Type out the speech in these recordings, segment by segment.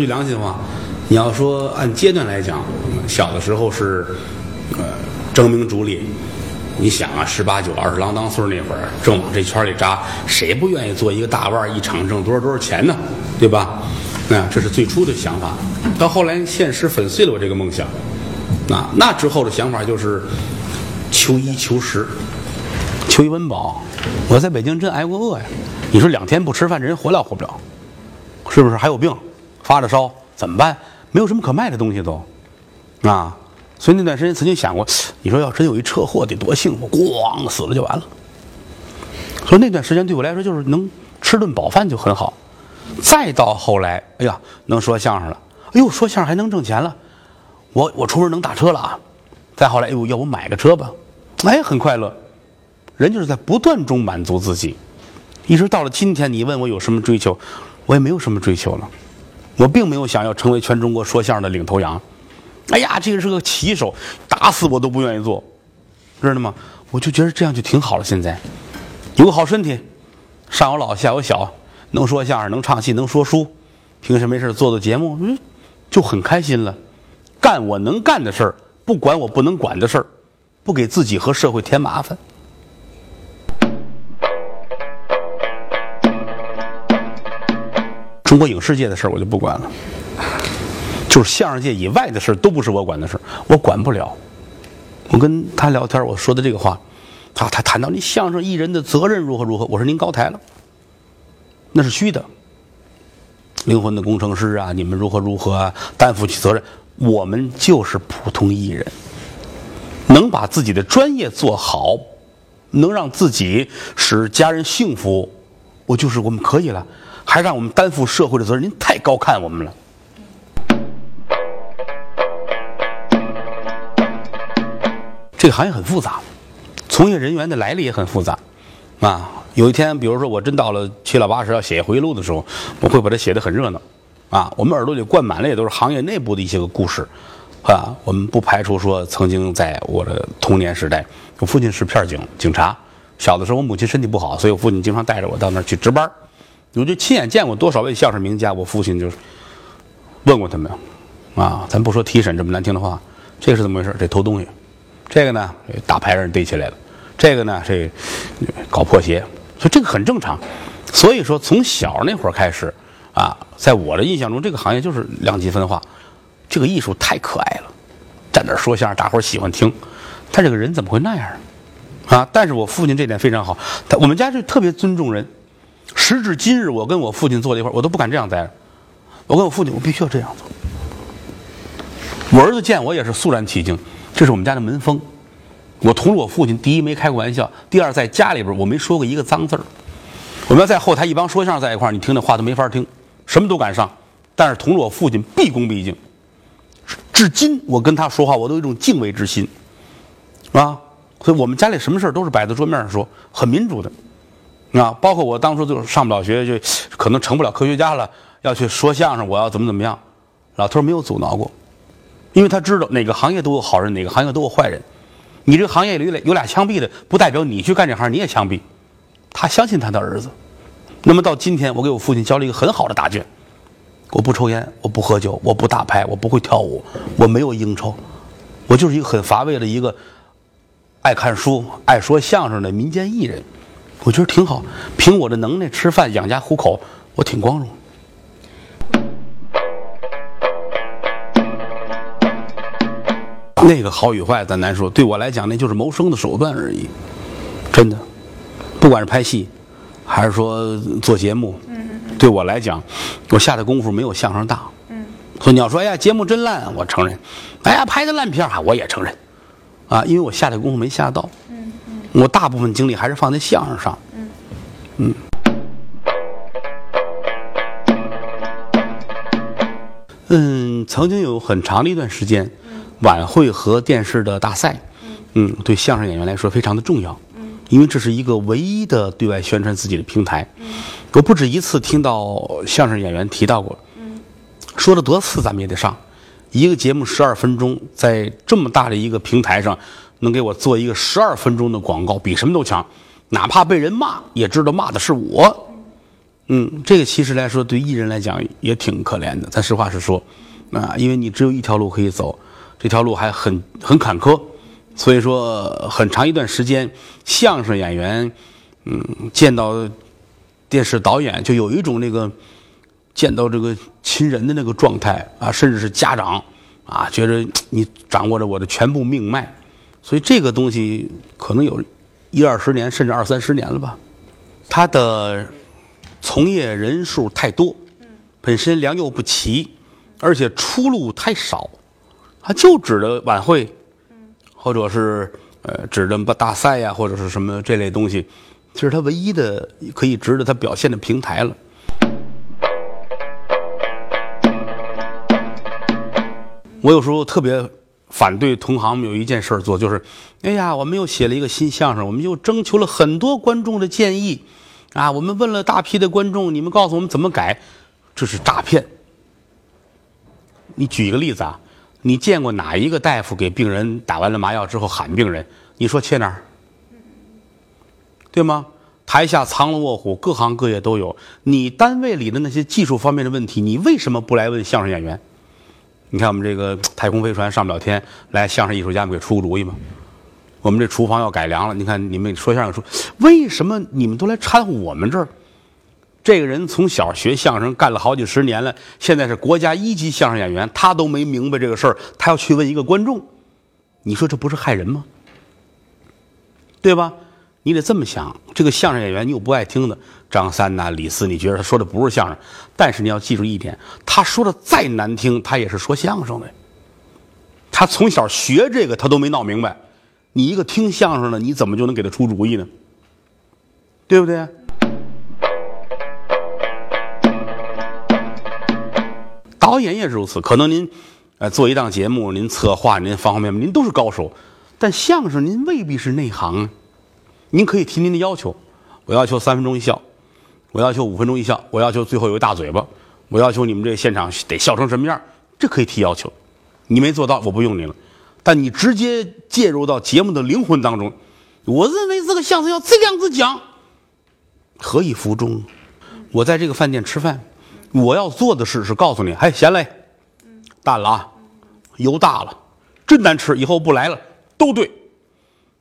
句良心话，你要说按阶段来讲，小的时候是呃争名逐利。你想啊，十八九、二十郎当岁那会儿，正往这圈里扎，谁不愿意做一个大腕，一场挣多少多少钱呢？对吧？那这是最初的想法。到后来，现实粉碎了我这个梦想。啊，那之后的想法就是求医求食，求一温饱。我在北京真挨过饿呀！你说两天不吃饭，人活了活不了。是不是还有病，发着烧怎么办？没有什么可卖的东西都，啊！所以那段时间曾经想过，你说要真有一车祸得多幸福，咣死了就完了。所以那段时间对我来说就是能吃顿饱饭就很好。再到后来，哎呀，能说相声了，哎呦，说相声还能挣钱了，我我出门能打车了啊！再后来，哎呦，要不买个车吧，哎，很快乐。人就是在不断中满足自己，一直到了今天，你问我有什么追求？我也没有什么追求了，我并没有想要成为全中国说相声的领头羊。哎呀，这个是个棋手，打死我都不愿意做，知道吗？我就觉得这样就挺好了。现在有个好身体，上有老下有小，能说相声，能唱戏，能说书，平时没事做做节目，嗯，就很开心了。干我能干的事儿，不管我不能管的事儿，不给自己和社会添麻烦。中国影视界的事儿我就不管了，就是相声界以外的事儿都不是我管的事儿，我管不了。我跟他聊天，我说的这个话，他他谈到你相声艺人的责任如何如何，我说您高抬了，那是虚的。灵魂的工程师啊，你们如何如何，担负起责任，我们就是普通艺人，能把自己的专业做好，能让自己使家人幸福，我就是我们可以了。还让我们担负社会的责任，您太高看我们了。这个行业很复杂，从业人员的来历也很复杂，啊，有一天，比如说我真到了七老八十要写回忆录的时候，我会把它写的很热闹，啊，我们耳朵里灌满了也都是行业内部的一些个故事，啊，我们不排除说曾经在我的童年时代，我父亲是片警警察，小的时候我母亲身体不好，所以我父亲经常带着我到那儿去值班。我就亲眼见过多少位相声名家，我父亲就是问过他们，啊，咱不说提审这么难听的话，这是怎么回事？这偷东西，这个呢，打牌人逮起来了，这个呢，这搞破鞋，所以这个很正常。所以说，从小那会儿开始，啊，在我的印象中，这个行业就是两极分化。这个艺术太可爱了，站那说相声，大伙儿喜欢听。他这个人怎么会那样啊？但是我父亲这点非常好，他我们家就特别尊重人。时至今日，我跟我父亲坐在一块儿，我都不敢这样待着。我跟我父亲，我必须要这样做。我儿子见我也是肃然起敬，这是我们家的门风。我同我父亲，第一没开过玩笑，第二在家里边我没说过一个脏字儿。我们要在后台一帮说相声在一块儿，你听那话都没法听，什么都敢上。但是同着我父亲毕恭毕敬，至今我跟他说话，我都有一种敬畏之心，啊。所以我们家里什么事儿都是摆在桌面上说，很民主的。啊，包括我当初就上不了学，就可能成不了科学家了，要去说相声，我要怎么怎么样，老头没有阻挠过，因为他知道哪个行业都有好人，哪个行业都有坏人。你这个行业里有俩有俩枪毙的，不代表你去干这行你也枪毙。他相信他的儿子。那么到今天，我给我父亲交了一个很好的答卷：我不抽烟，我不喝酒，我不打牌，我不会跳舞，我没有应酬，我就是一个很乏味的一个爱看书、爱说相声的民间艺人。我觉得挺好，凭我的能耐吃饭养家糊口，我挺光荣。那个好与坏咱难说，对我来讲那就是谋生的手段而已，真的。不管是拍戏，还是说做节目，对我来讲，我下的功夫没有相声大。所以你要说哎呀节目真烂，我承认；哎呀拍的烂片儿，我也承认。啊，因为我下的功夫没下到。我大部分精力还是放在相声上。嗯，嗯。嗯，曾经有很长的一段时间，晚会和电视的大赛，嗯，对相声演员来说非常的重要，嗯，因为这是一个唯一的对外宣传自己的平台。嗯，我不止一次听到相声演员提到过，嗯，说了多次咱们也得上，一个节目十二分钟，在这么大的一个平台上，能给我做一个十二分钟的广告，比什么都强，哪怕被人骂，也知道骂的是我。嗯，这个其实来说，对艺人来讲也挺可怜的。咱实话实说，啊，因为你只有一条路可以走，这条路还很很坎坷，所以说很长一段时间，相声演员，嗯，见到电视导演就有一种那个见到这个亲人的那个状态啊，甚至是家长啊，觉得你掌握着我的全部命脉，所以这个东西可能有一二十年，甚至二三十年了吧，他的。从业人数太多，本身良莠不齐，而且出路太少，他就指着晚会，或者是呃指着大赛呀，或者是什么这类东西，这是他唯一的可以值得他表现的平台了。我有时候特别反对同行们有一件事做，就是，哎呀，我们又写了一个新相声，我们又征求了很多观众的建议。啊，我们问了大批的观众，你们告诉我们怎么改，这是诈骗。你举一个例子啊，你见过哪一个大夫给病人打完了麻药之后喊病人？你说切哪儿？对吗？台下藏龙卧虎，各行各业都有。你单位里的那些技术方面的问题，你为什么不来问相声演员？你看我们这个太空飞船上不了天，来相声艺术家们给出个主意吗？我们这厨房要改良了，你看你们说相声说，为什么你们都来掺和我们这儿？这个人从小学相声干了好几十年了，现在是国家一级相声演员，他都没明白这个事儿，他要去问一个观众，你说这不是害人吗？对吧？你得这么想，这个相声演员你又不爱听的，张三呐、李四，你觉得他说的不是相声，但是你要记住一点，他说的再难听，他也是说相声的。他从小学这个，他都没闹明白。你一个听相声的，你怎么就能给他出主意呢？对不对？导演也是如此。可能您，呃，做一档节目，您策划，您方方面面，您都是高手，但相声您未必是内行啊。您可以提您的要求，我要求三分钟一笑，我要求五分钟一笑，我要求最后有一大嘴巴，我要求你们这现场得笑成什么样，这可以提要求。你没做到，我不用你了。但你直接介入到节目的灵魂当中，我认为这个相声要这样子讲，何以服众？我在这个饭店吃饭，我要做的事是告诉你：，哎，咸嘞，淡了啊，油大了，真难吃，以后不来了，都对。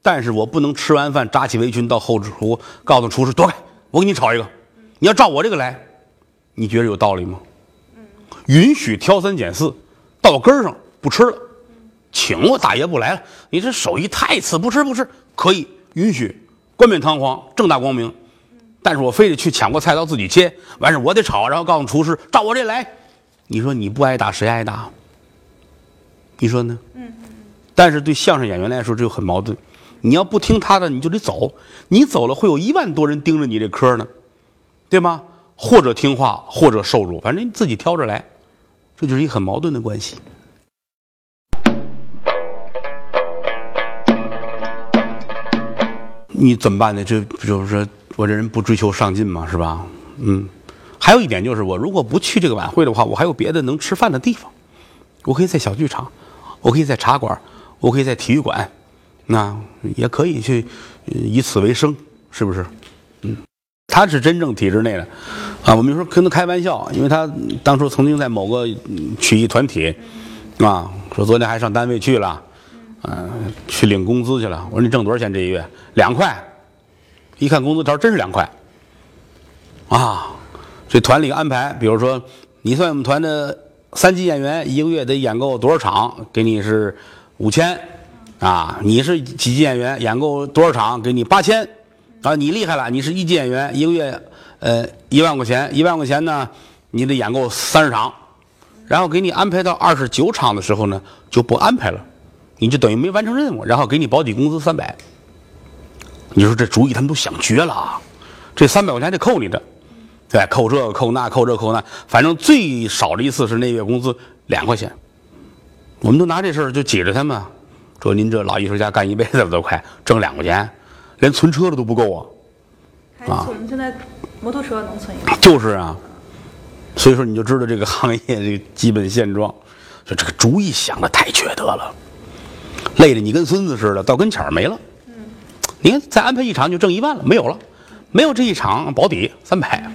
但是我不能吃完饭扎起围裙到后厨，告诉厨师躲开，我给你炒一个。你要照我这个来，你觉得有道理吗？允许挑三拣四，到根儿上不吃了。请我大爷不来了，你这手艺太次，不吃不吃，可以允许，冠冕堂皇，正大光明。但是我非得去抢过菜刀自己切，完事我得炒，然后告诉厨师照我这来。你说你不挨打谁挨打？你说呢？嗯。但是对相声演员来说，这就很矛盾。你要不听他的，你就得走。你走了，会有一万多人盯着你这科呢，对吗？或者听话，或者受辱，反正你自己挑着来。这就是一很矛盾的关系。你怎么办呢？这就是说我这人不追求上进嘛，是吧？嗯，还有一点就是，我如果不去这个晚会的话，我还有别的能吃饭的地方。我可以在小剧场，我可以在茶馆，我可以在体育馆，那也可以去以此为生，是不是？他是真正体制内的啊。我们有时候跟他开玩笑，因为他当初曾经在某个曲艺团体啊，说昨天还上单位去了。嗯，去领工资去了。我说你挣多少钱这一月？两块。一看工资条，真是两块。啊，这团里安排，比如说你算我们团的三级演员，一个月得演够多少场？给你是五千。啊，你是几级演员，演够多少场？给你八千。啊，你厉害了，你是一级演员，一个月呃一万块钱，一万块钱呢，你得演够三十场。然后给你安排到二十九场的时候呢，就不安排了。你就等于没完成任务，然后给你保底工资三百。你说这主意他们都想绝了，啊这三百块钱得扣你的，对，扣这扣那，扣这扣那，反正最少的一次是那月工资两块钱。我们都拿这事儿就挤着他们，说您这老艺术家干一辈子了都快挣两块钱，连存车的都不够啊。还存现在摩托车能存一个？就是啊，所以说你就知道这个行业这个基本现状，就这个主意想的太缺德了，累的你跟孙子似的，到跟前儿没了。嗯，你看再安排一场就挣一万了，没有了，没有这一场保底三百，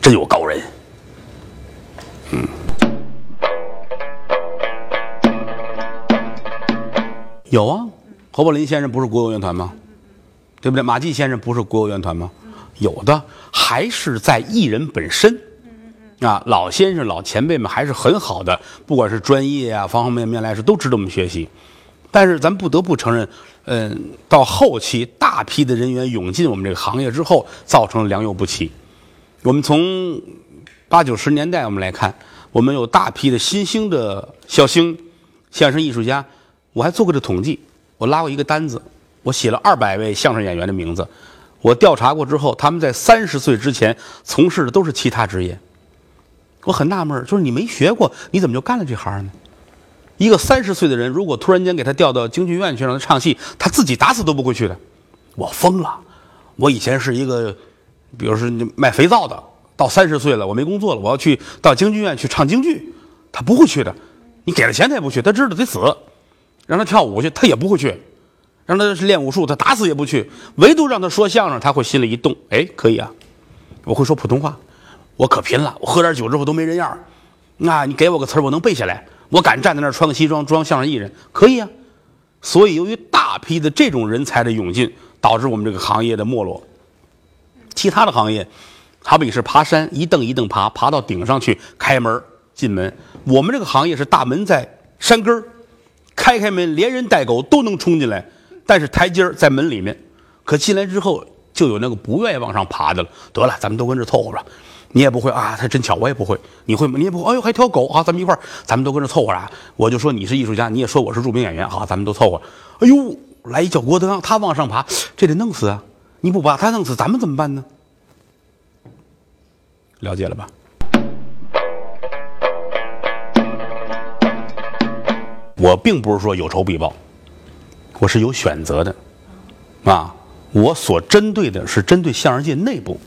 真有高人。嗯，有啊，侯宝林先生不是国有乐团吗？对不对？马季先生不是国有院团吗？有的还是在艺人本身。啊，老先生、老前辈们还是很好的，不管是专业啊，方方面面来说，都值得我们学习。但是咱不得不承认，嗯，到后期大批的人员涌进我们这个行业之后，造成了良莠不齐。我们从八九十年代我们来看，我们有大批的新兴的小星相声艺术家，我还做过这统计，我拉过一个单子，我写了二百位相声演员的名字，我调查过之后，他们在三十岁之前从事的都是其他职业。我很纳闷，就是你没学过，你怎么就干了这行呢？一个三十岁的人，如果突然间给他调到京剧院去让他唱戏，他自己打死都不会去的。我疯了！我以前是一个，比如说卖肥皂的，到三十岁了，我没工作了，我要去到京剧院去唱京剧，他不会去的。你给了钱他也不去，他知道得死。让他跳舞去，他也不会去；让他练武术，他打死也不去。唯独让他说相声，他会心里一动，哎，可以啊，我会说普通话。我可拼了！我喝点酒之后都没人样那你给我个词儿，我能背下来。我敢站在那儿穿个西装装相声艺人，可以啊。所以，由于大批的这种人才的涌进，导致我们这个行业的没落。其他的行业，好比是爬山，一蹬一蹬爬，爬到顶上去开门进门。我们这个行业是大门在山根儿，开开门，连人带狗都能冲进来，但是台阶在门里面。可进来之后，就有那个不愿意往上爬的了。得了，咱们都跟这凑合着。你也不会啊，他真巧，我也不会。你会吗？你也不会。哎呦，还条狗啊！咱们一块儿，咱们都跟着凑合啊。我就说你是艺术家，你也说我是著名演员，好，咱们都凑合。哎呦，来一脚郭德纲，他往上爬，这得弄死啊！你不把他弄死，咱们怎么办呢？了解了吧？我并不是说有仇必报，我是有选择的，啊，我所针对的是针对相声界内部。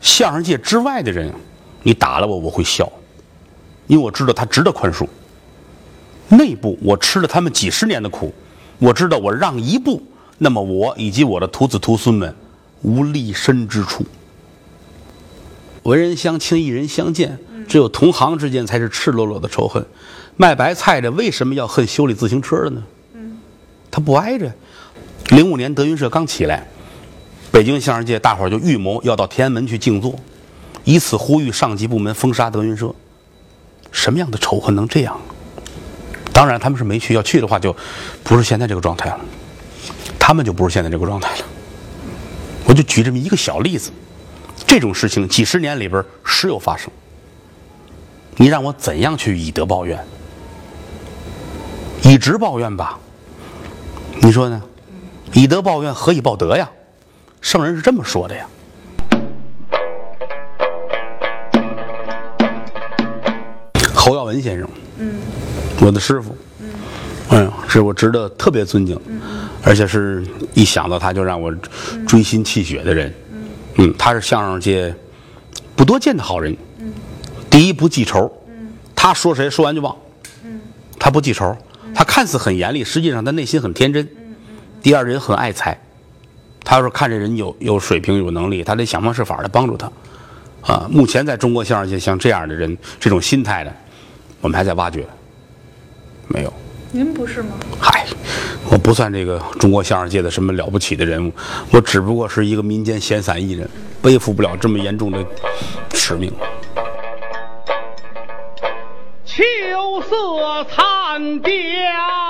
相声界之外的人，你打了我，我会笑，因为我知道他值得宽恕。内部我吃了他们几十年的苦，我知道我让一步，那么我以及我的徒子徒孙们无立身之处。文人相轻，艺人相贱，只有同行之间才是赤裸裸的仇恨。卖白菜的为什么要恨修理自行车的呢？他不挨着。零五年德云社刚起来。北京相声界大伙儿就预谋要到天安门去静坐，以此呼吁上级部门封杀德云社。什么样的仇恨能这样？当然他们是没去，要去的话就不是现在这个状态了。他们就不是现在这个状态了。我就举这么一个小例子，这种事情几十年里边时有发生。你让我怎样去以德报怨？以直报怨吧？你说呢？以德报怨，何以报德呀？圣人是这么说的呀。侯耀文先生，嗯，我的师傅，嗯，嗯，是我值得特别尊敬，嗯，而且是一想到他就让我锥心泣血的人，嗯，嗯，他是相声界不多见的好人，嗯，第一不记仇，嗯，他说谁说完就忘，嗯，他不记仇，他看似很严厉，实际上他内心很天真，嗯，第二人很爱财。他要是看这人有有水平有能力，他得想方设法的帮助他，啊！目前在中国相声界，像这样的人，这种心态的，我们还在挖掘。没有。您不是吗？嗨，我不算这个中国相声界的什么了不起的人物，我只不过是一个民间闲散艺人，背负不了这么严重的使命。秋色残凋。